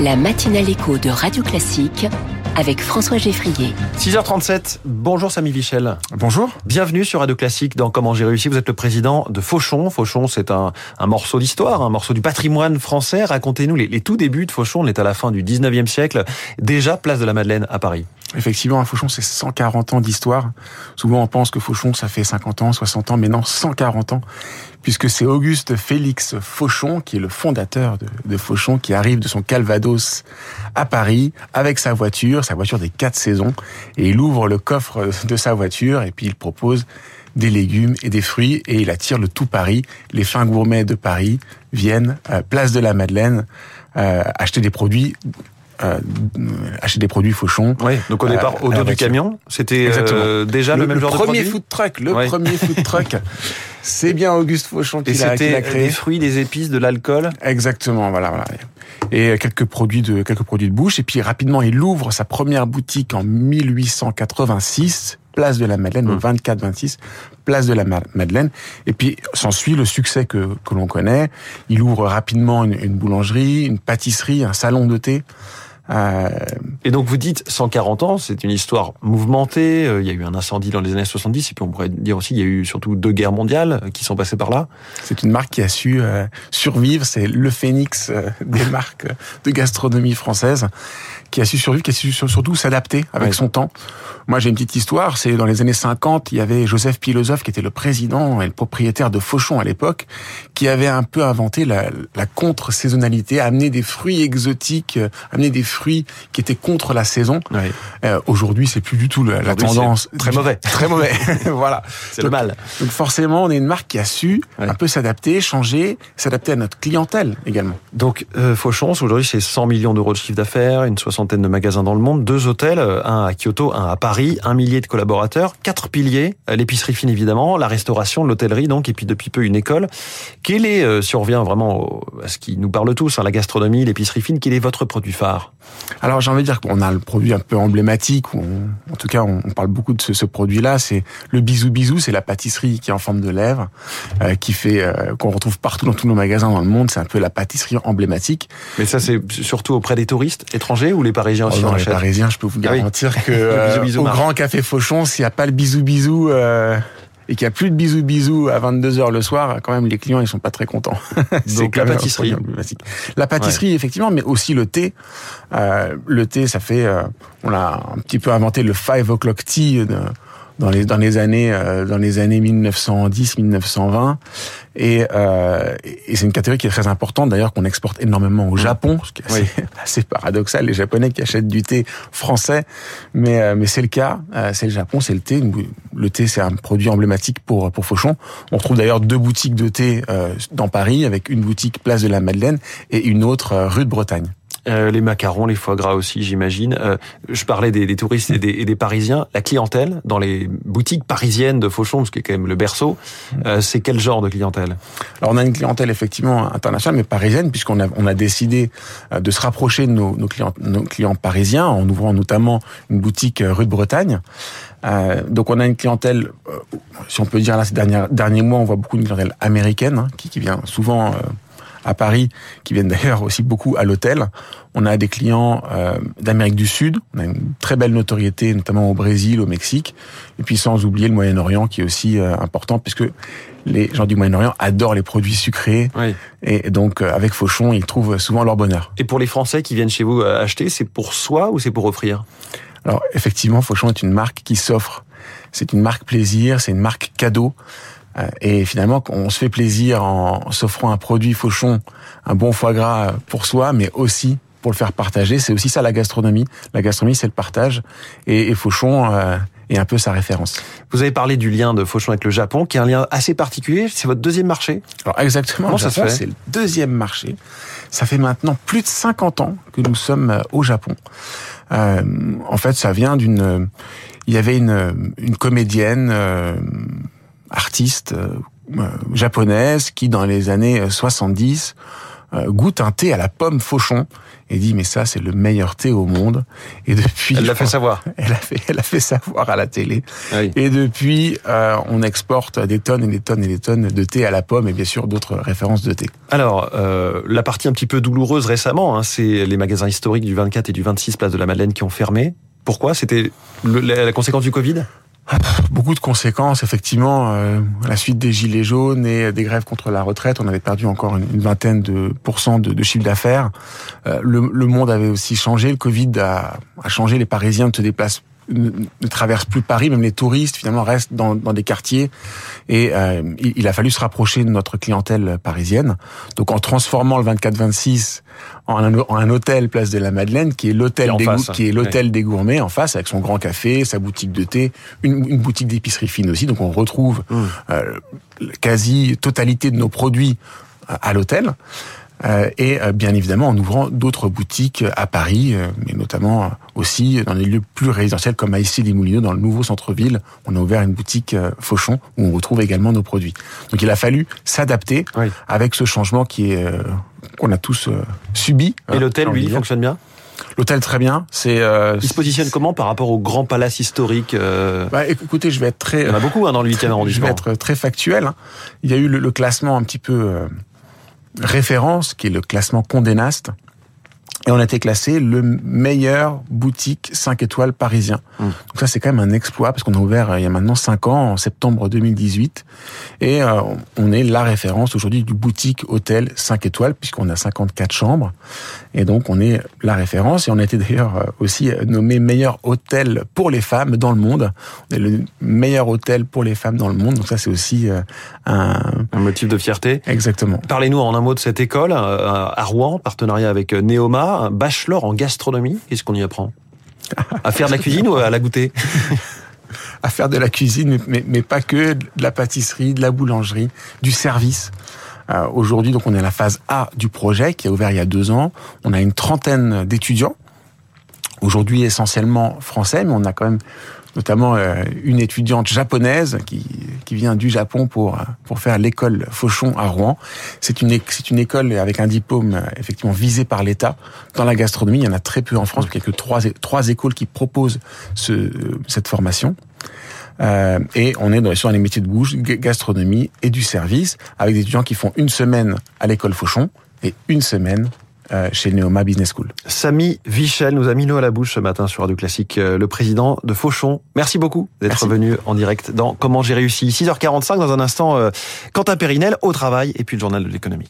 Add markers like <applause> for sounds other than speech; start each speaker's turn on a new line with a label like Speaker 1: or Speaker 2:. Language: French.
Speaker 1: La matinale écho de Radio Classique avec François Geffrier.
Speaker 2: 6h37, bonjour Samy Vichel.
Speaker 3: Bonjour.
Speaker 2: Bienvenue sur Radio Classique dans Comment j'ai réussi. Vous êtes le président de Fauchon. Fauchon, c'est un, un, morceau d'histoire, un morceau du patrimoine français. Racontez-nous les, les, tout débuts de Fauchon. On est à la fin du 19e siècle, déjà place de la Madeleine à Paris.
Speaker 3: Effectivement, Fauchon, c'est 140 ans d'histoire. Souvent, on pense que Fauchon, ça fait 50 ans, 60 ans, mais non, 140 ans, puisque c'est Auguste Félix Fauchon, qui est le fondateur de, Fauchon, qui arrive de son Calvados à Paris avec sa voiture, sa voiture des quatre saisons, et il ouvre le coffre de sa voiture, et puis il propose des légumes et des fruits, et il attire le tout Paris. Les fins gourmets de Paris viennent, euh, place de la Madeleine, euh, acheter des produits euh, acheter des produits Fauchon.
Speaker 2: Oui, donc au départ, euh, au dos du camion, c'était euh, déjà le, le, même
Speaker 3: le
Speaker 2: genre
Speaker 3: de produit.
Speaker 2: Le premier
Speaker 3: food truck, le ouais. premier food <laughs> truck. C'est bien Auguste Fauchon qui l'a créé.
Speaker 2: des fruits, des épices, de l'alcool.
Speaker 3: Exactement, voilà, voilà. Et quelques produits de quelques produits de bouche. Et puis rapidement, il ouvre sa première boutique en 1886 place de la Madeleine, donc 24-26, place de la Madeleine. Et puis s'ensuit le succès que, que l'on connaît. Il ouvre rapidement une, une, boulangerie, une pâtisserie, un salon de thé.
Speaker 2: Euh... Et donc vous dites 140 ans, c'est une histoire mouvementée. Il y a eu un incendie dans les années 70, et puis on pourrait dire aussi il y a eu surtout deux guerres mondiales qui sont passées par là.
Speaker 3: C'est une marque qui a su euh, survivre. C'est le phénix euh, des <laughs> marques de gastronomie française, qui a su survivre, qui a su surtout s'adapter avec ouais. son temps. Moi, j'ai une petite histoire. C'est dans les années 50, il y avait Joseph Philosophe qui était le président et le propriétaire de Fauchon à l'époque, qui avait un peu inventé la, la contre-saisonnalité, amener des fruits exotiques, amener des fruits qui étaient contre la saison.
Speaker 2: Oui.
Speaker 3: Euh, Aujourd'hui, c'est plus du tout la, la tendance.
Speaker 2: Très mauvais. <laughs>
Speaker 3: Très mauvais. <laughs> voilà.
Speaker 2: C'est le mal.
Speaker 3: Donc forcément, on est une marque qui a su oui. un peu s'adapter, changer, s'adapter à notre clientèle également.
Speaker 2: Donc euh, Fauchon, aujourd'hui, c'est 100 millions d'euros de chiffre d'affaires, une soixantaine de magasins dans le monde, deux hôtels, un à Kyoto, un à Paris, un millier de collaborateurs, quatre piliers, l'épicerie fine évidemment, la restauration, l'hôtellerie donc, et puis depuis peu une école. Quel est, euh, si on revient vraiment à ce qui nous parle tous, hein, la gastronomie, l'épicerie fine, quel est votre produit phare?
Speaker 3: Alors j'ai envie de dire qu'on a le produit un peu emblématique, on, en tout cas on, on, parle beaucoup de ce, ce produit-là, c'est le bisou bisou, c'est la pâtisserie qui est en forme de lèvres, euh, qui fait euh, qu'on retrouve partout dans tous nos magasins dans le monde, c'est un peu la pâtisserie emblématique.
Speaker 2: Mais ça c'est surtout auprès des touristes étrangers ou les Parisiens aussi
Speaker 3: oh non, Les Parisiens, je peux vous garantir ah oui. <laughs> que euh, bisou, au Grand Café Fauchon, s'il n'y a pas le bisou bisou euh, et qu'il n'y a plus de bisou bisou à 22h le soir, quand même les clients ils sont pas très contents. <laughs>
Speaker 2: Donc la pâtisserie.
Speaker 3: La pâtisserie ouais. effectivement, mais aussi le thé. Euh, le thé, ça fait, euh, on a un petit peu inventé le five o'clock tea. De, dans les dans les années euh, dans les années 1910 1920 et, euh, et c'est une catégorie qui est très importante d'ailleurs qu'on exporte énormément au Japon ce qui est assez, oui. <laughs> assez, paradoxal. Les japonais qui achètent du thé français. Mais euh, mais c'est le cas. Euh, c'est le Japon c'est le thé. Le thé c'est un produit emblématique pour pour Fauchon. On trouve d'ailleurs deux boutiques de thé euh, dans Paris avec une boutique place de la Madeleine et une autre euh, rue de Bretagne
Speaker 2: euh, les macarons, les foie gras aussi, j'imagine. Euh, je parlais des, des touristes et des, et des, Parisiens. La clientèle dans les boutiques parisiennes de Fauchon, ce qui est quand même le berceau, euh, c'est quel genre de clientèle?
Speaker 3: Alors on a une clientèle effectivement internationale, mais parisienne, puisqu'on a, on a décidé euh, de se rapprocher de nos, nos, clients, nos clients parisiens en ouvrant notamment une boutique rue de Bretagne. Euh, donc on a une clientèle, euh, si on peut dire là ces derniers, derniers mois, on voit beaucoup de clientèle américaine hein, qui, qui, vient souvent euh, à Paris, qui viennent d'ailleurs aussi beaucoup à l'hôtel. On a des clients euh, d'Amérique du Sud, on a une très belle notoriété, notamment au Brésil, au Mexique, et puis sans oublier le Moyen-Orient qui est aussi euh, important, puisque les gens du Moyen-Orient adorent les produits sucrés,
Speaker 2: oui.
Speaker 3: et donc euh, avec Fauchon, ils trouvent souvent leur bonheur.
Speaker 2: Et pour les Français qui viennent chez vous acheter, c'est pour soi ou c'est pour offrir?
Speaker 3: Alors effectivement, Fauchon est une marque qui s'offre. C'est une marque plaisir, c'est une marque cadeau. Et finalement, on se fait plaisir en s'offrant un produit fauchon, un bon foie gras pour soi, mais aussi pour le faire partager. C'est aussi ça la gastronomie. La gastronomie, c'est le partage. Et, et Fauchon euh, est un peu sa référence.
Speaker 2: Vous avez parlé du lien de Fauchon avec le Japon, qui est un lien assez particulier. C'est votre deuxième marché?
Speaker 3: Alors exactement.
Speaker 2: Comment ça se fait?
Speaker 3: C'est le deuxième marché. Ça fait maintenant plus de 50 ans que nous sommes euh, au Japon. Euh, en fait, ça vient d'une... Il y avait une, une comédienne... Euh, artiste euh, japonaise qui, dans les années 70, goûte un thé à la pomme Fauchon et dit mais ça c'est le meilleur thé au monde. Et depuis,
Speaker 2: elle l'a fait savoir. <laughs>
Speaker 3: Elle a fait, elle a fait savoir à la télé. Et depuis, euh, on exporte des tonnes et des tonnes et des tonnes de thé à la pomme et bien sûr d'autres références de thé.
Speaker 2: Alors euh, la partie un petit peu douloureuse récemment, hein, c'est les magasins historiques du 24 et du 26 place de la Madeleine qui ont fermé. Pourquoi? C'était la conséquence du Covid?
Speaker 3: Beaucoup de conséquences, effectivement. Euh, à la suite des gilets jaunes et des grèves contre la retraite, on avait perdu encore une, vingtaine de pourcents de, de chiffre d'affaires. Euh, le, le, monde avait aussi changé. Le Covid a, a changé. Les Parisiens ne se déplacent ne, traversent plus Paris, même les touristes finalement restent dans, dans des quartiers. Et euh, il, a fallu se rapprocher de notre clientèle parisienne. Donc en transformant le 24-26 en un, en un hôtel place de la Madeleine, qui est l'hôtel des, qui est l'hôtel des gourmets en face, avec son grand café, sa boutique de thé, une, une boutique d'épicerie fine aussi. Donc on retrouve mmh. euh, quasi totalité de nos produits à l'hôtel. Euh, et euh, bien évidemment en ouvrant d'autres boutiques à Paris, euh, mais notamment aussi dans les lieux plus résidentiels comme à Issy-les-Moulineaux, dans le nouveau centre-ville. On a ouvert une boutique Fauchon où on retrouve également nos produits. Donc il a fallu s'adapter avec ce changement qui est qu'on a tous subi.
Speaker 2: Et l'hôtel, lui, fonctionne bien?
Speaker 3: L'hôtel très bien. C'est.
Speaker 2: il se positionne comment par rapport au grand palace historique
Speaker 3: bah, Écoutez, je vais être très.
Speaker 2: Il y en a beaucoup hein, dans le 8e
Speaker 3: arrondissement. <laughs> Je vais être très factuel. Hein. Il y a eu le, le classement un petit peu référence, qui est le classement Condé Nast, et on a été classé le meilleur boutique 5 étoiles parisien. Mmh. Donc ça c'est quand même un exploit parce qu'on a ouvert euh, il y a maintenant 5 ans, en septembre 2018. Et euh, on est la référence aujourd'hui du boutique hôtel 5 étoiles puisqu'on a 54 chambres. Et donc on est la référence et on a été d'ailleurs euh, aussi nommé meilleur hôtel pour les femmes dans le monde. On est le meilleur hôtel pour les femmes dans le monde. Donc ça c'est aussi un...
Speaker 2: Un motif de fierté.
Speaker 3: Exactement.
Speaker 2: Parlez-nous en un mot de cette école à Rouen, partenariat avec Neoma un bachelor en gastronomie? Qu'est-ce qu'on y apprend? À faire de la cuisine ou à la goûter? <laughs>
Speaker 3: À faire de la cuisine, mais, pas que, de la pâtisserie, de la boulangerie, du service. Euh, aujourd'hui, donc, on est à la phase A du projet qui a ouvert il y a deux ans. On a une trentaine d'étudiants. Aujourd'hui, essentiellement français, mais on a quand même notamment euh, une étudiante japonaise qui, qui vient du Japon pour pour faire l'école Fauchon à Rouen. C'est une c'est une école avec un diplôme euh, effectivement visé par l'État dans la gastronomie. Il y en a très peu en France. Il n'y a que trois trois écoles qui proposent ce, cette formation. Euh, et on est dans, sur les métiers de bouche, gastronomie et du service, avec des étudiants qui font une semaine à l'école Fauchon et une semaine euh, chez Neoma Business School.
Speaker 2: Samy Vichel nous a mis l'eau à la bouche ce matin sur Radio Classique, euh, le président de Fauchon. Merci beaucoup d'être venu en direct dans Comment j'ai réussi. 6h45 dans un instant, euh, Quentin Périnel au travail et puis le journal de l'économie.